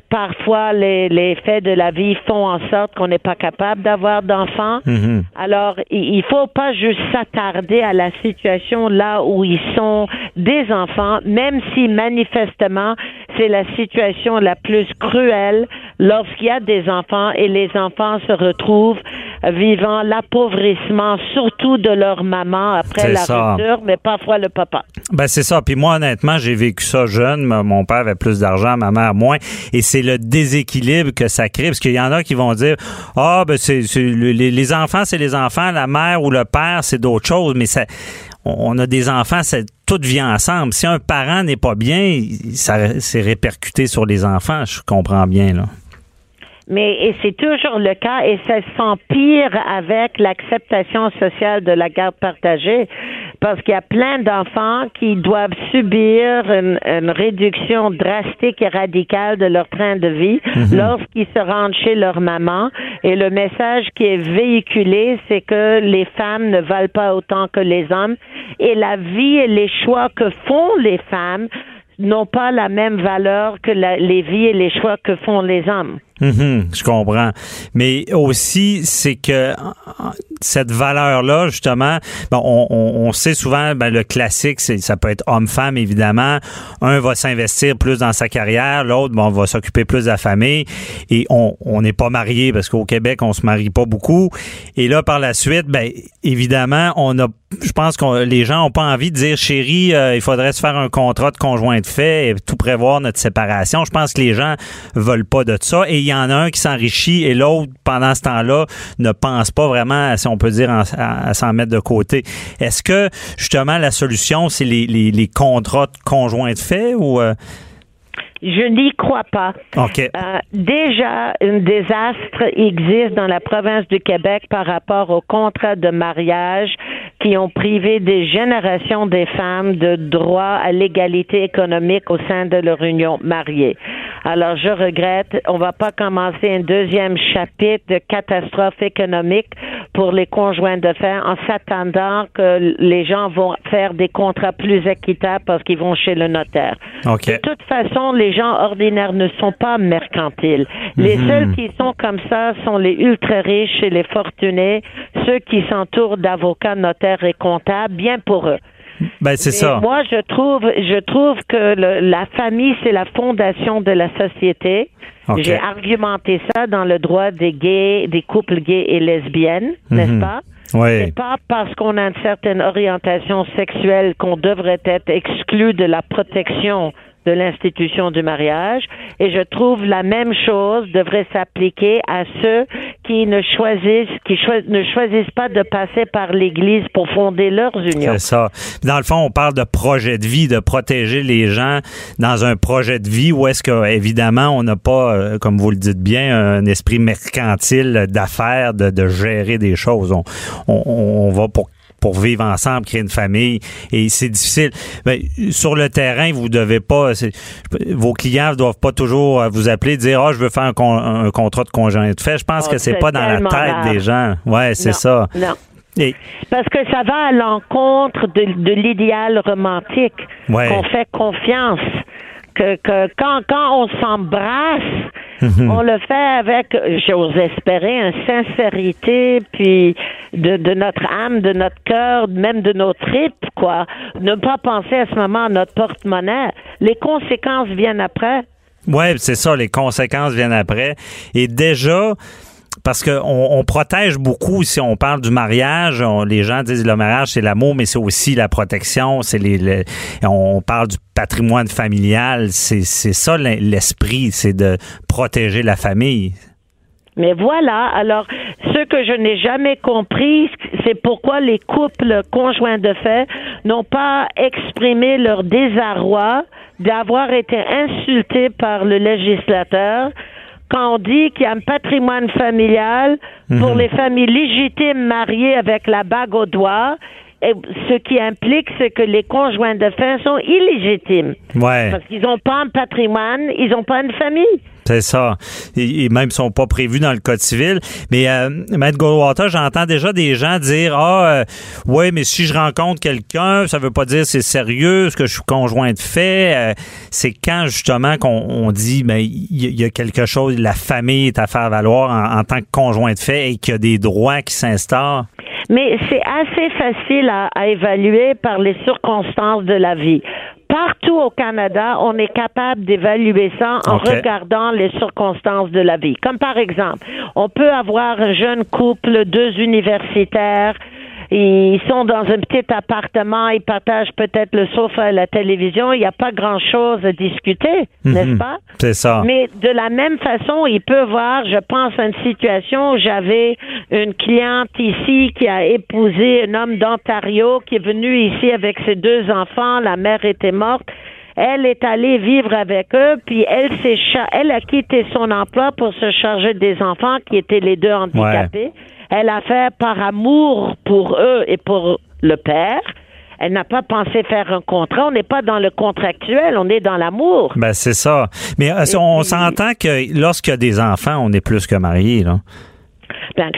Parfois, les, les faits de la vie font en sorte qu'on n'est pas capable d'avoir d'enfants. Mhm. Alors, il il faut pas juste s'attarder à la situation là où ils sont des enfants, même si manifestement c'est la situation la plus cruelle lorsqu'il y a des enfants et les enfants se retrouvent vivant l'appauvrissement surtout de leur maman après la ça. rupture, mais parfois le papa. Ben c'est ça. Puis moi, honnêtement, j'ai vécu ça jeune. Mon père avait plus d'argent, ma mère moins. Et c'est le déséquilibre que ça crée. Parce qu'il y en a qui vont dire Ah, ben c'est c'est- le- les, les enfants, c'est les enfants, la mère ou le père, c'est d'autres choses. Mais ça, on a des enfants, c'est tout vient ensemble. Si un parent n'est pas bien, ça c'est répercuté sur les enfants. Je comprends bien là. Mais et c'est toujours le cas et ça s'empire avec l'acceptation sociale de la garde partagée parce qu'il y a plein d'enfants qui doivent subir une, une réduction drastique et radicale de leur train de vie lorsqu'ils se rendent chez leur maman. Et le message qui est véhiculé c'est que les femmes ne valent pas autant que les hommes. Et la vie et les choix que font les femmes n'ont pas la même valeur que les vies et les choix que font les hommes. Mhm, je comprends. Mais aussi, c'est que cette valeur-là, justement, bon, on, on- sait souvent, ben, le classique, c'est, ça peut être homme-femme, évidemment. Un va s'investir plus dans sa carrière, l'autre, bon, va s'occuper plus de la famille. Et on on n'est pas marié parce qu'au Québec, on se marie pas beaucoup. Et là, par la suite, ben, évidemment, on a, je pense que les gens ont pas envie de dire, chérie, euh, il faudrait se faire un contrat de conjoint de fait et tout prévoir notre séparation. Je pense que les gens veulent pas de ça. Et il y en a un qui s'enrichit et l'autre, pendant ce temps-là, ne pense pas vraiment, si on peut dire, en- à, à s'en mettre de côté. Est-ce que, justement, la solution, c'est les, les, les contrats de conjoint de fait ou... euh, Je n'y crois pas. Euh, déjà, un désastre existe dans la province du Québec par rapport aux contrats de mariage qui ont privé des générations des femmes de droit à l'égalité économique au sein de leur union mariée. Alors, je regrette, on va pas commencer un deuxième chapitre de catastrophe économique pour les conjoints de fait en s'attendant que les gens vont faire des contrats plus équitables parce qu'ils vont chez le notaire. De toute façon, les gens ordinaires ne sont pas mercantiles. Les Mhm. seuls qui sont comme ça sont les ultra riches et les fortunés, ceux qui s'entourent d'avocats, notaires et comptables, bien pour eux. Ben, c'est ça. Moi, je trouve, je trouve que le- la famille, c'est la fondation de la société. J'ai argumenté ça dans le droit des gays, des couples gays et lesbiennes, n'est-ce Mhm. pas? Oui. C'est pas parce qu'on a une certaine orientation sexuelle qu'on devrait être exclu de la protection de l'institution du mariage. Et je trouve la même chose devrait s'appliquer à ceux qui ne choisissent, qui ne choisissent pas de passer par l'Église pour fonder leurs unions. C'est ça. Dans le fond, on parle de projet de vie, de protéger les gens dans un projet de vie où est-ce que, évidemment, on n'a pas, euh, comme vous le dites bien, un esprit mercantile d'affaires, de, de gérer des choses. On, on, on va pour pour vivre ensemble, créer une famille, et c'est difficile. Ben, sur le terrain, vous devez pas, vos clients ne doivent pas toujours euh, vous appeler, dire ah je veux faire un, con- un contrat de conjoint de fait. Je pense Oh, que c'est pas dans la tête des gens. Ouais, c'est ça. Non. Et, Parce que ça va à l'encontre de, de l'idéal romantique. Ouais. Qu'on fait confiance. Que, que quand, quand on s'embrasse, Mhm. on le fait avec, j'ose espérer, une sincérité, puis de, de notre âme, de notre cœur, même de nos tripes, quoi. Ne pas penser à ce moment à notre porte-monnaie. Les conséquences viennent après. Ouais, c'est ça, les conséquences viennent après. Et déjà, parce que on, protège beaucoup si on parle du mariage. les gens disent le mariage c'est l'amour, mais c'est aussi la protection. C'est les, on parle du patrimoine familial. C'est ça l'esprit, c'est de protéger la famille. Mais voilà, alors ce que je n'ai jamais compris, c'est pourquoi les couples conjoints de fait n'ont pas exprimé leur désarroi d'avoir été insultés par le législateur quand on dit qu'il y a un patrimoine familial pour mhm. les familles légitimes mariées avec la bague au doigt ce qui implique, c'est que les conjoints de fait sont illégitimes. Ouais. Parce qu'ils n'ont pas un patrimoine, ils n'ont pas une famille. C'est ça. Et, même sont pas prévus dans le code civil. Mais euh, Maître Goldwater, j'entends déjà des gens dire ah euh, ouais, mais si je rencontre quelqu'un, ça veut pas dire c'est sérieux, ce que je suis conjoint de fait. Euh, c'est quand justement qu'on dit ben il y, a quelque chose, la famille est à faire valoir en, en tant que conjoint de fait et qu'il y a des droits qui s'instaurent. Mais c'est assez facile à, évaluer par les circonstances de la vie. Partout au Canada, on est capable d'évaluer ça en regardant les circonstances de la vie. Comme par exemple, on peut avoir un jeune couple, deux universitaires, ils sont dans un petit appartement, ils partagent peut-être le sofa et la télévision. Il n'y a pas grand-chose à discuter, mhm. n'est-ce pas? C'est ça. Mais de la même façon, il peut voir, je pense à une situation où j'avais une cliente ici qui a épousé un homme d'Ontario qui est venu ici avec ses deux enfants. La mère était morte elle est allée vivre avec eux, puis elle s'est elle a quitté son emploi pour se charger des enfants qui étaient les deux handicapés. Elle a fait par amour pour eux et pour le père. Elle n'a pas pensé faire un contrat. On n'est pas dans le contractuel, on est dans l'amour. Ben c'est ça. Mais euh, on s'entend que lorsqu'il y a des enfants, on est plus que mariés, là.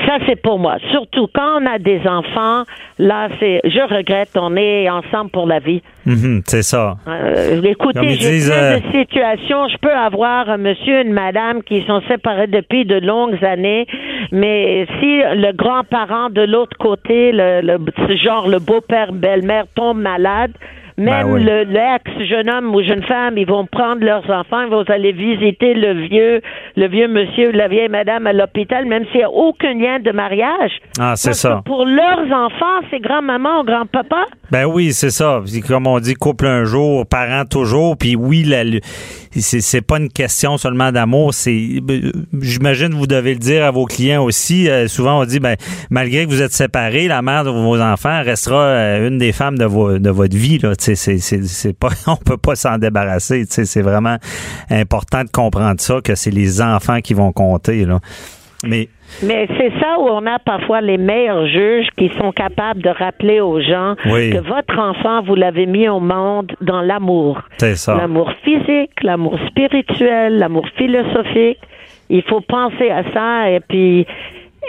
Ça, c'est pour moi. Surtout quand on a des enfants, là, c'est, je regrette, on est ensemble pour la vie. Mhm, c'est ça. Euh, écoutez, j'ai plein euh, de situations. Je peux avoir un monsieur, une madame qui sont séparés depuis de longues années, mais si le grand-parent de l'autre côté, le, le genre le beau-père, belle-mère tombe malade, même ben l'ex jeune homme ou jeune femme, ils vont prendre leurs enfants, ils vont aller visiter le vieux, le vieux monsieur ou la vieille madame à l'hôpital, même s'il n'y a aucun lien de mariage. Ah, c'est ça. pour leurs enfants, c'est grand-maman ou grand-papa. Ben oui, c'est ça. Comme on dit, couple un jour, parent toujours. Puis oui, c'est pas une question seulement d'amour. C'est, j'imagine, vous devez le dire à vos clients aussi. Euh, souvent, on dit, ben malgré que vous êtes séparés, la mère de vos enfants restera euh, une des femmes de, de votre vie. Là c'est, pas, on peut pas s'en débarrasser. C'est vraiment important de comprendre ça, que c'est les enfants qui vont compter. Là. Mais, mais c'est ça où on a parfois les meilleurs juges qui sont capables de rappeler aux gens que votre enfant, vous l'avez mis au monde dans l'amour. C'est ça. L'amour physique, l'amour spirituel, l'amour philosophique. Il faut penser à ça et puis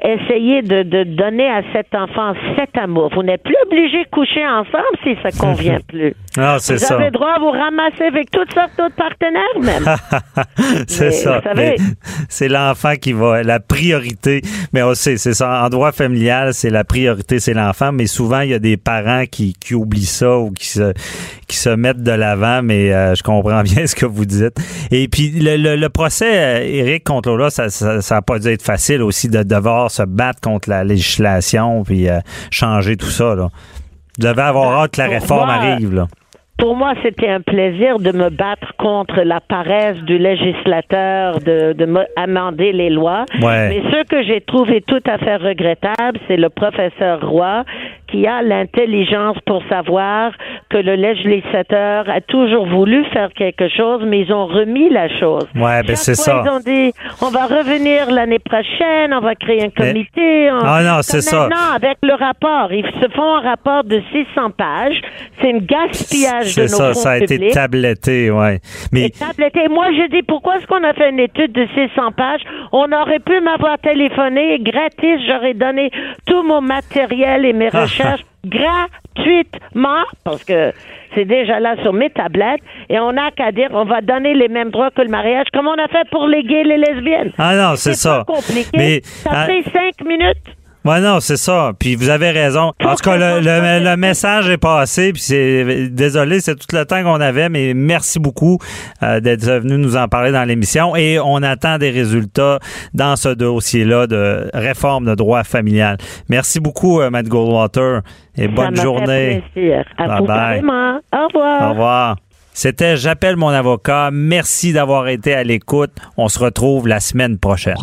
essayez de, de, donner à cet enfant cet amour. Vous n'êtes plus obligé de coucher ensemble si ça convient plus. Ah, c'est vous avez droit à vous ramasser avec toutes sortes d'autres partenaires même. c'est ça. C'est l'enfant qui va la priorité. Mais aussi, c'est ça. En droit familial, c'est la priorité, c'est l'enfant. Mais souvent, il y a des parents qui, qui oublient ça ou qui se qui se mettent de l'avant. Mais euh, je comprends bien ce que vous dites. Et puis le, le, procès, Eric contre Lola, ça, ça, ça a pas dû être facile aussi de devoir se battre contre la législation puis euh, changer tout ça. Là. Vous devez avoir hâte que la réforme arrive. Là. Pour moi, c'était un plaisir de me battre contre la paresse du législateur de, de amender les lois. Mais ce que j'ai trouvé tout à fait regrettable, c'est le professeur Roy qui a l'intelligence pour savoir que le législateur a toujours voulu faire quelque chose, mais ils ont remis la chose. Ouais, ben c'est ça. Ils ont dit, on va revenir l'année prochaine, on va créer un comité. Ah non, c'est ça. Maintenant, avec le rapport, ils se font un rapport de 600 pages. C'est un gaspillage de nos ça, ça a été tabletté, ouais. Mais tabletté. Moi, je dis, pourquoi est-ce qu'on a fait une étude de 600 pages? On aurait pu m'avoir téléphoné gratis. J'aurais donné tout mon matériel et mes recherches gratuitement parce que c'est déjà là sur mes tablettes et on n'a qu'à dire on va donner les mêmes droits que le mariage comme on a fait pour les gays et les lesbiennes. Ah non, c'est ça. Compliqué. ça fait cinq minutes. Ouais, non, c'est ça. Puis vous avez raison. En tout cas, le, le- le message est passé. Puis c'est désolé, c'est tout le temps qu'on avait, mais merci beaucoup euh, d'être venu nous en parler dans l'émission. Et on attend des résultats dans ce dossier-là de réforme de droit familial. Merci beaucoup, euh, Matt Goldwater, et bonne journée. À Bye bye. Au revoir. Au revoir. C'était J'appelle mon avocat. Merci d'avoir été à l'écoute. On se retrouve la semaine prochaine.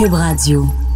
Cube Radio.